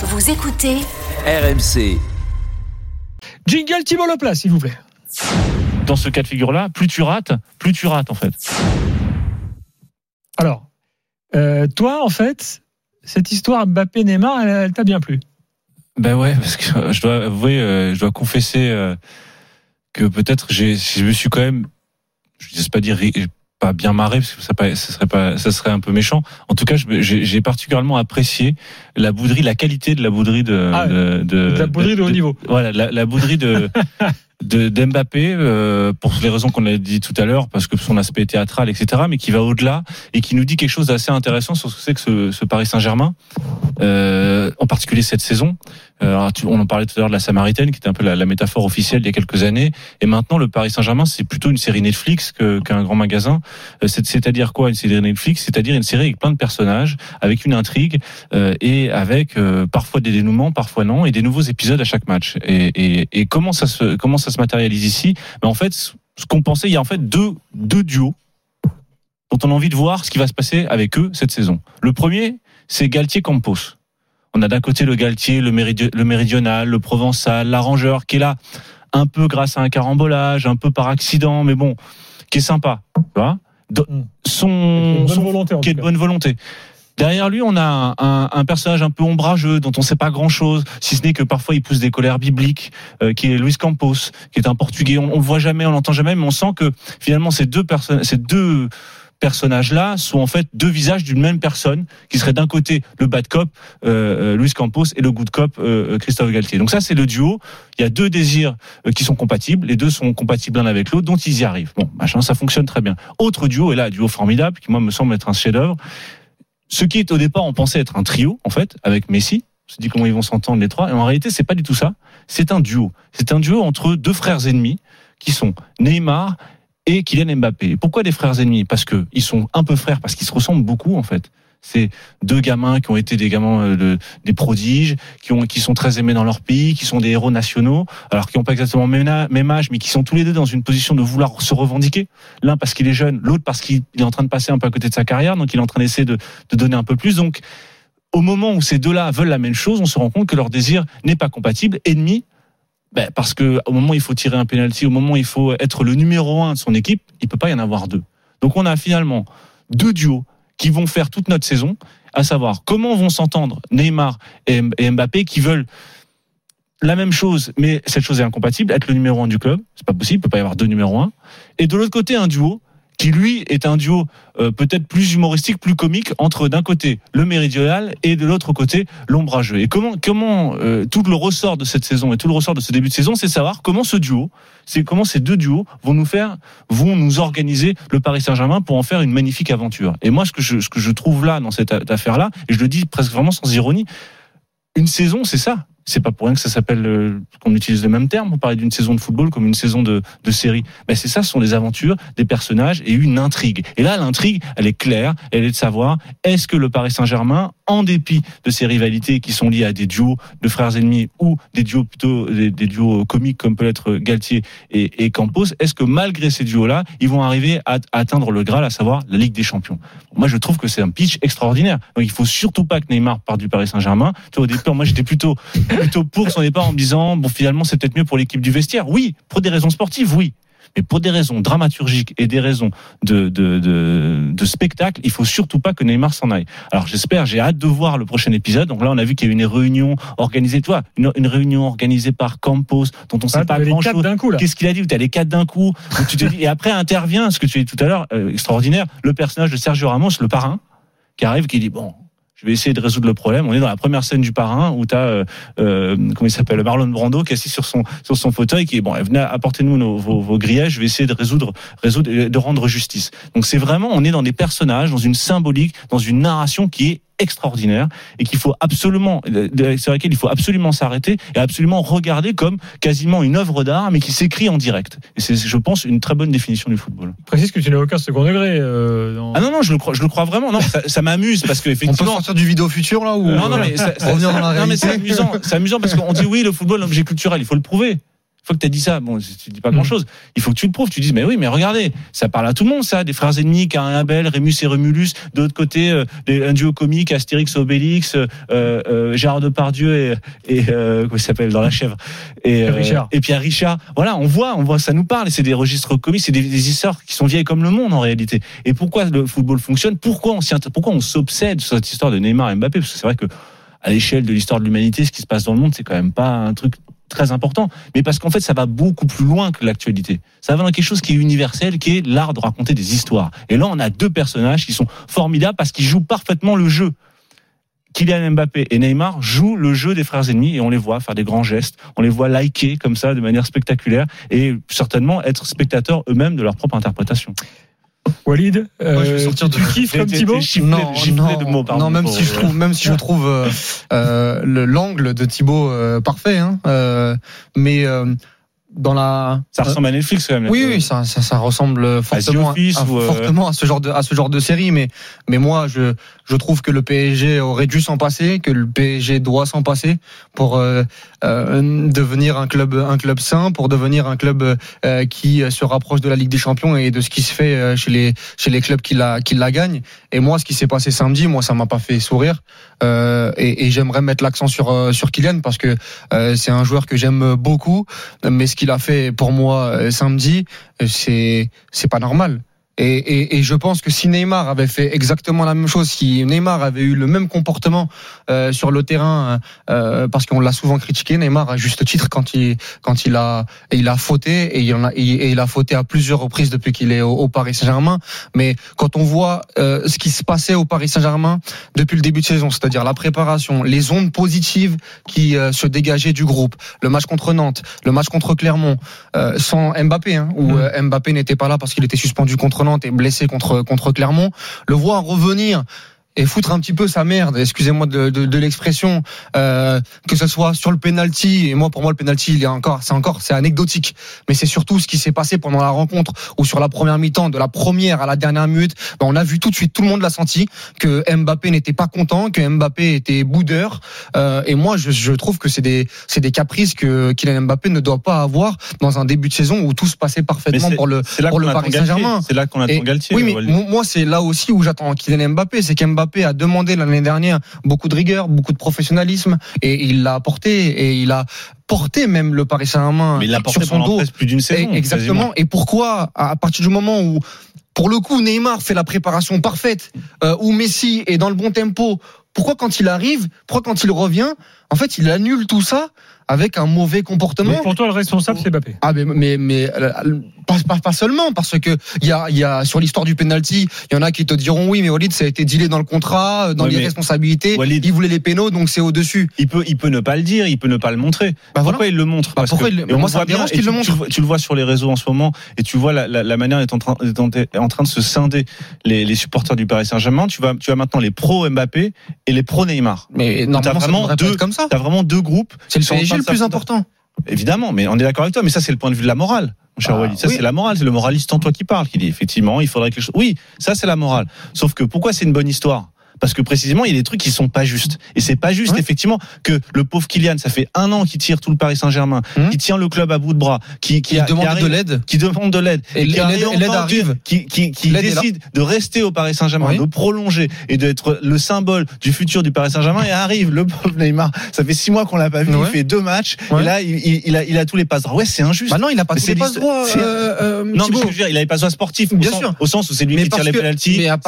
Vous écoutez RMC. Jingle Thibault Leplat, s'il vous plaît. Dans ce cas de figure-là, plus tu rates, plus tu rates en fait. Alors, euh, toi, en fait, cette histoire Mbappé-Neymar, elle, elle t'a bien plu? Ben ouais, parce que je dois avouer, euh, je dois confesser euh, que peut-être j'ai, je me suis quand même, je ne sais pas dire pas bien marré parce que ça, pas- ça serait pas, ça serait un peu méchant. En tout cas, j'ai particulièrement apprécié la bouderie, la qualité de la bouderie de, Ah, de, de- de la bouderie de haut niveau. Voilà, la, la bouderie de de d'Mbappé euh, pour les raisons qu'on a dit tout à l'heure, parce que son aspect théâtral, etc., mais qui va au-delà et qui nous dit quelque chose d'assez intéressant sur ce que c'est que ce, ce Paris Saint-Germain, euh, en particulier cette saison. Euh, on en parlait tout à l'heure de la Samaritaine, qui était un peu la, la métaphore officielle il y a quelques années, et maintenant le Paris Saint-Germain, c'est plutôt une série Netflix qu'un grand magasin. Euh, c'est- C'est-à-dire quoi une série Netflix? C'est-à-dire une série avec plein de personnages, avec une intrigue euh, et avec euh, parfois des dénouements, parfois non, et des nouveaux épisodes à chaque match. Et, et, et comment ça se comment ça se matérialise ici? Ben, En fait, ce qu'on pensait, il y a en fait deux deux duos dont on a envie de voir ce qui va se passer avec eux cette saison. Le premier, c'est Galtier Campos. On a d'un côté le Galtier, le, méridi- le méridional, le provençal, l'arrangeur qui est là un peu grâce à un carambolage, un peu par accident, mais bon, qui est sympa, tu vois. De- Mm. Son, Une bonne volonté, qui est de bonne volonté. Derrière lui, on a un, un- un personnage un peu ombrageux, dont on ne sait pas grand-chose, si ce n'est que parfois il pousse des colères bibliques, euh, qui est Luis Campos, qui est un Portugais. On, le voit jamais, on l'entend jamais, mais on sent que finalement ces deux personnes, ces deux personnages-là sont en fait deux visages d'une même personne, qui serait d'un côté le bad cop, euh, euh, Luis Campos, et le good cop, euh, euh, Christophe Galtier. Donc ça, c'est le duo. Il y a deux désirs euh, qui sont compatibles, les deux sont compatibles l'un avec l'autre, dont ils y arrivent. Bon, machin, ça fonctionne très bien. Autre duo, et là, duo formidable, qui moi me semble être un chef-d'œuvre. Ce qui est au départ, on pensait être un trio, en fait, avec Messi. On se dit comment ils vont s'entendre les trois. Et en réalité, c'est pas du tout ça. C'est un duo. C'est un duo entre deux frères ennemis qui sont Neymar et Kylian Mbappé. Pourquoi des frères ennemis? Parce que ils sont un peu frères, parce qu'ils se ressemblent beaucoup, en fait. C'est deux gamins qui ont été des gamins euh, de- des prodiges, qui ont qui sont très aimés dans leur pays, qui sont des héros nationaux, alors qui n'ont pas exactement même même âge, mais qui sont tous les deux dans une position de vouloir se revendiquer. L'un parce qu'il est jeune, l'autre parce qu'il est en train de passer un peu à côté de sa carrière, donc il est en train d'essayer de, de donner un peu plus. Donc, au moment où ces deux-là veulent la même chose, on se rend compte que leur désir n'est pas compatible. Ennemi, ben, parce que au moment où il faut tirer un penalty, au moment où il faut être le numéro un de son équipe, il peut pas y en avoir deux. Donc on a finalement deux duos qui vont faire toute notre saison, à savoir comment vont s'entendre Neymar et Mbappé qui veulent la même chose, mais cette chose est incompatible, être le numéro un du club, c'est pas possible, il peut pas y avoir deux numéros un. Et de l'autre côté, un duo qui lui est un duo euh, peut-être plus humoristique, plus comique entre d'un côté le méridional et de l'autre côté l'ombrageux. Et comment comment euh, tout le ressort de cette saison et tout le ressort de ce début de saison, c'est savoir comment ce duo, c'est comment ces deux duos vont nous faire, vont nous organiser le Paris Saint-Germain pour en faire une magnifique aventure. Et moi, ce que je ce que je trouve là dans cette affaire là, et je le dis presque vraiment sans ironie, une saison, c'est ça. C'est pas pour rien que ça s'appelle euh, qu'on utilise le même terme pour parler d'une saison de football comme une saison de, de série. Ben c'est ça, ce sont des aventures, des personnages et une intrigue. Et là, l'intrigue, elle est claire, elle est de savoir est-ce que le Paris Saint-Germain, en dépit de ces rivalités qui sont liées à des duos de frères ennemis ou des duos plutôt des, duos comiques comme peut être Galtier et, et Campos, est-ce que malgré ces duos-là, ils vont arriver à, à atteindre le Graal, à savoir la Ligue des Champions? Moi, je trouve que c'est un pitch extraordinaire. Donc, il faut surtout pas que Neymar parte du Paris Saint-Germain. Tu vois, au départ, moi, j'étais plutôt plutôt pour son départ en me disant bon finalement c'est peut-être mieux pour l'équipe du vestiaire. Oui, pour des raisons sportives, oui. Mais pour des raisons dramaturgiques et des raisons de, de, de, de spectacle, il faut surtout pas que Neymar s'en aille. Alors j'espère, j'ai hâte de voir le prochain épisode. Donc là, on a vu qu'il y a eu une réunion organisée, toi, une, une réunion organisée par Campos, dont on sait Ah, pas t'avais les grand quatre chose. d'un coup, là. Qu'est-ce qu'il a dit? Tu as les quatre d'un coup. Donc, tu te dis, et après intervient ce que tu as dit tout à l'heure, euh, extraordinaire, le personnage de Sergio Ramos, le parrain, qui arrive, qui dit bon. Je vais essayer de résoudre le problème. On est dans la première scène du parrain où tu as, euh, euh, comment il s'appelle, Marlon Brando qui est assis sur son sur son fauteuil, qui est bon, venez apportez-nous nos- vos, vos grillages. Je vais essayer de résoudre résoudre de rendre justice. Donc c'est vraiment, on est dans des personnages, dans une symbolique, dans une narration qui est extraordinaire et qu'il faut absolument, sur laquelle il faut absolument s'arrêter et absolument regarder comme quasiment une œuvre d'art, mais qui s'écrit en direct. Et c'est, je pense, une très bonne définition du football. Précise que tu n'as aucun second degré. euh, dans- Ah non non, je le crois, je le crois vraiment. Non, ça, ça m'amuse parce que On peut effectivement. sortir du vidéo futur là ou Non, non, mais, ça- ça- revenir dans la non, mais c'est amusant. C'est amusant parce qu'on dit oui, le football, l'objet culturel, il faut le prouver. Fois que tu as dit ça, bon, tu dis pas grand chose. Il faut que tu le prouves. Tu dis, mais oui, mais regardez, ça parle à tout le monde, ça, des frères ennemis, Cain et Abel, Rémus et Remulus. De l'autre côté, euh, des- un duo comique, Astérix, Obélix, euh, euh, Gérard Depardieu et, et comment s'appelle dans la chèvre et, Et Richard. et Pierre Richard. Voilà, on voit, on voit, ça nous parle. Et c'est des registres comiques, c'est des, des histoires qui sont vieilles comme le monde en réalité. Et pourquoi le football fonctionne? On pourquoi on s'obsède sur cette histoire de Neymar et Mbappé? Parce que c'est vrai que à l'échelle de l'histoire de l'humanité, ce qui se passe dans le monde, c'est quand même pas un truc très important, mais parce qu'en fait, ça va beaucoup plus loin que l'actualité. Ça va dans quelque chose qui est universel, qui est l'art de raconter des histoires. Et là, on a deux personnages qui sont formidables parce qu'ils jouent parfaitement le jeu. Kylian Mbappé et Neymar jouent le jeu des frères ennemis et on les voit faire des grands gestes, on les voit liker comme ça de manière spectaculaire et certainement être spectateurs eux-mêmes de leur propre interprétation. Walid, Moi, je vais euh, sortir tu de- kiffes comme Thibaut non, non, de mots, pardon, non, même si je trouve, même si je trouve euh, euh, le- l'angle de Thibaut euh, parfait, hein, euh, mais euh, dans la Ça ressemble à Netflix quand même. oui, oui, ça, ça, ça ressemble fortement, The Office à, ou, euh, fortement à ce genre de, à ce genre de série. Mais, mais moi, je, je trouve que le PSG aurait dû s'en passer, que le PSG doit s'en passer pour euh, euh, devenir un club, un club sain, pour devenir un club euh, qui se rapproche de la Ligue des Champions et de ce qui se fait euh, chez les, chez les clubs qui la, qui la gagnent. Et moi, ce qui s'est passé samedi, moi, ça m'a pas fait sourire. Euh, et et j'aimerais mettre l'accent sur, euh, sur Kylian parce que euh, c'est un joueur que j'aime beaucoup, mais ce qu'il a fait pour moi euh, samedi, euh, c'est c'est pas normal. Et, et, et je pense que si Neymar avait fait exactement la même chose, si Neymar avait eu le même comportement euh, sur le terrain, euh, parce qu'on l'a souvent critiqué, Neymar à juste titre quand il quand il a il a fauté et il en a et et il a fauté à plusieurs reprises depuis qu'il est au, au Paris Saint-Germain. Mais quand on voit euh, ce qui se passait au Paris Saint-Germain depuis le début de saison, c'est-à-dire la préparation, les ondes positives qui euh, se dégageaient du groupe, le match contre Nantes, le match contre Clermont, euh, sans Mbappé, hein, où Mm. euh, Mbappé n'était pas là parce qu'il était suspendu contre Nantes et blessé contre contre Clermont, le voir revenir et foutre un petit peu sa merde, excusez-moi de, de, de l'expression, euh, que ce soit sur le penalty et moi pour moi le penalty il est encore c'est encore c'est anecdotique, mais c'est surtout ce qui s'est passé pendant la rencontre ou sur la première mi-temps de la première à la dernière minute, ben, on a vu tout de suite tout le monde l'a senti que Mbappé n'était pas content, que Mbappé était boudeur euh, et moi je, je trouve que c'est des c'est des caprices que Kylian Mbappé ne doit pas avoir dans un début de saison où tout se passait parfaitement pour le pour le Paris. Saint-Germain. C'est là qu'on attend Galtier. Oui, mais moi, c'est là aussi où j'attends Kylian Mbappé. C'est qu'Mbappé a demandé l'année dernière beaucoup de rigueur, beaucoup de professionnalisme, et il l'a apporté, et il a porté même le Paris Saint-Germain Mais il l'a porté sur son dos. plus d'une Et- saison. exactement. Et pourquoi, à partir du moment où, pour le coup, Neymar fait la préparation parfaite, euh, où Messi est dans le bon tempo, pourquoi quand il arrive, pourquoi quand il revient, en fait, il annule tout ça avec un mauvais comportement Mais pour toi, le responsable, c'est Mbappé. ah mais mais mais euh, pas, pas, pas seulement parce que il y a y a sur l'histoire du penalty, il y en a qui te diront oui mais Walid ça a été dealé dans le contrat, euh, dans Ouais, les responsabilités, Walid- il voulait les pénaux donc c'est au-dessus. Il peut, il peut ne pas le dire, il peut ne pas le montrer. Bah voilà. Pourquoi il le montre? Bah, Parce pourquoi que- il- moi, ça me dérange qu'il le montre. Tu, le vois- tu le vois sur les réseaux en ce moment, et tu vois la, la, la manière dont est en train, est en train de se scinder les, les supporters du Paris Saint-Germain. Tu vas, tu as maintenant les pro Mbappé et les pro Neymar. Mais normalement ça vraiment pas deux- comme ça. T'as vraiment deux groupes. C'est le PSG le plus important. Évidemment, mais on est d'accord avec toi. Mais ça, c'est le point de vue de la morale, mon cher Ah, Walid. Ça, oui. c'est la morale. C'est le moraliste en toi qui parle, qui dit effectivement, il faudrait quelque chose. Oui, ça, c'est la morale. Sauf que pourquoi c'est une bonne histoire? Parce que précisément, il y a des trucs qui sont pas justes. Et c'est pas juste, Ouais. effectivement, que le pauvre Kylian, ça fait un an qu'il tire tout le Paris Saint-Germain, Hum. qui tient le club à bout de bras, qui, qui, a- qui demande arrive- de l'aide. qui demande de l'aide, Et qui l'aide- arrive qui, qui, qui décide de rester au Paris Saint-Germain, Oui. de prolonger et d'être le symbole du futur du Paris Saint-Germain. Et arrive le pauvre Neymar. Ça fait six mois qu'on l'a pas vu. Ouais. Il fait deux matchs. Ouais. Et là, il, il, il a, il a tous les passes. droits. Ouais, c'est injuste. Bah non, il a pas tous les passe l'histoire- droits. euh, euh, Non, mais je veux dire, il avait pas besoin sportif. Bien au sens, sûr. Au sens où c'est lui Mais qui tire les part-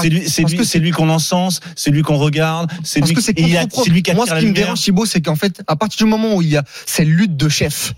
c'est lui, c'est lui, lui qu'on encense, c'est lui qu'on regarde, c'est lui, que c'est lui qui Moi, ce qui me dérange, Thibaut, c'est qu'en fait, à partir du moment où il y a cette lutte de chef,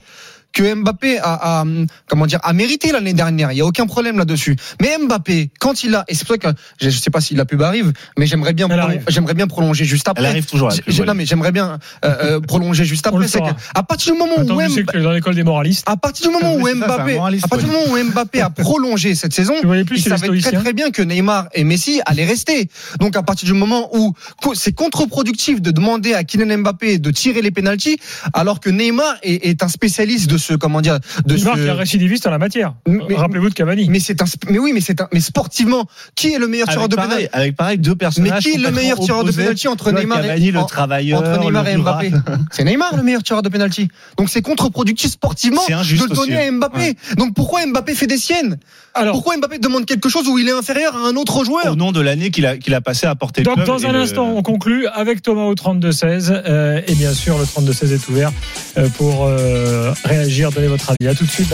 que Mbappé a, a, comment dire a mérité l'année dernière. Il y a aucun problème là-dessus. Mais Mbappé, quand il a et c'est pour ça que je, je sais pas si la pub arrive, mais j'aimerais bien j'aimerais bien prolonger juste après. Elle arrive toujours. la non mais j'aimerais bien euh, euh, prolonger juste après. C'est que à partir du moment Attends, où Mbappé, que dans l'école des moralistes. à partir du moment où Mbappé, à partir du moment où Mbappé a prolongé cette saison, plus il savait très très bien que Neymar et Messi allaient rester. Donc à partir du moment où c'est contre-productif de demander à Kylian Mbappé de tirer les pénalties, alors que Neymar est, est un spécialiste de ce comment dire de Neymar ce qui est récidiviste en la matière. Mais- Rappelez-vous de Cavani. mais c'est un mais oui mais c'est un mais sportivement qui est le meilleur tireur de pénalty avec pareil deux mais personnages. qui est le meilleur tireur de pénalty entre Neymar Cavani, et le travailleur, entre Neymar et. Mbappé C'est Neymar le meilleur tireur de penalty. Donc c'est contre-productif sportivement C'est de le donner aussi. à Mbappé. Donc pourquoi Mbappé fait des siennes? Alors, Pourquoi Mbappé demande quelque chose où il est inférieur à un autre joueur? Au nom de l'année qu'il a, qu'il a passé à porter le donc dans un instant, on conclut avec Thomas au 32-16. euh, et bien sûr, le 32-16 est ouvert euh, pour euh, réagir, donner votre avis. À tout de suite